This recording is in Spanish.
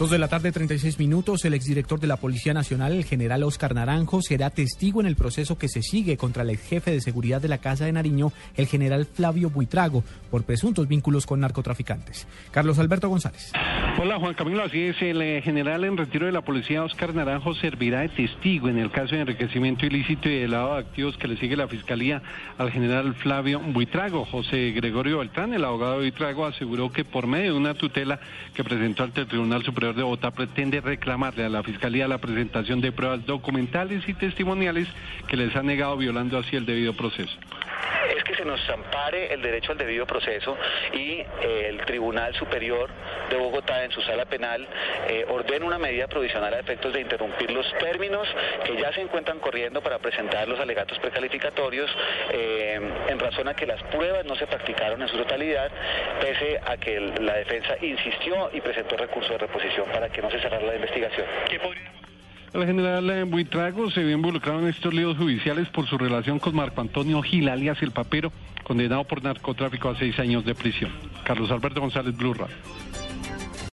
Dos de la tarde, 36 minutos. El exdirector de la Policía Nacional, el general Oscar Naranjo, será testigo en el proceso que se sigue contra el ex jefe de seguridad de la Casa de Nariño, el general Flavio Buitrago, por presuntos vínculos con narcotraficantes. Carlos Alberto González. Hola Juan Camilo, así es, el eh, general en retiro de la policía Oscar Naranjo servirá de testigo en el caso de enriquecimiento ilícito y de lavado de activos que le sigue la fiscalía al general Flavio Buitrago. José Gregorio Beltrán, el abogado de Buitrago, aseguró que por medio de una tutela que presentó ante el Tribunal Superior de Bogotá pretende reclamarle a la fiscalía la presentación de pruebas documentales y testimoniales que les ha negado violando así el debido proceso se nos ampare el derecho al debido proceso y eh, el Tribunal Superior de Bogotá en su sala penal eh, ordena una medida provisional a efectos de interrumpir los términos que ya se encuentran corriendo para presentar los alegatos precalificatorios eh, en razón a que las pruebas no se practicaron en su totalidad, pese a que la defensa insistió y presentó recurso de reposición para que no se cerrara la investigación. El general Buitrago se vio involucrado en estos líos judiciales por su relación con Marco Antonio Gil, alias El Papero, condenado por narcotráfico a seis años de prisión. Carlos Alberto González, Blue Radio.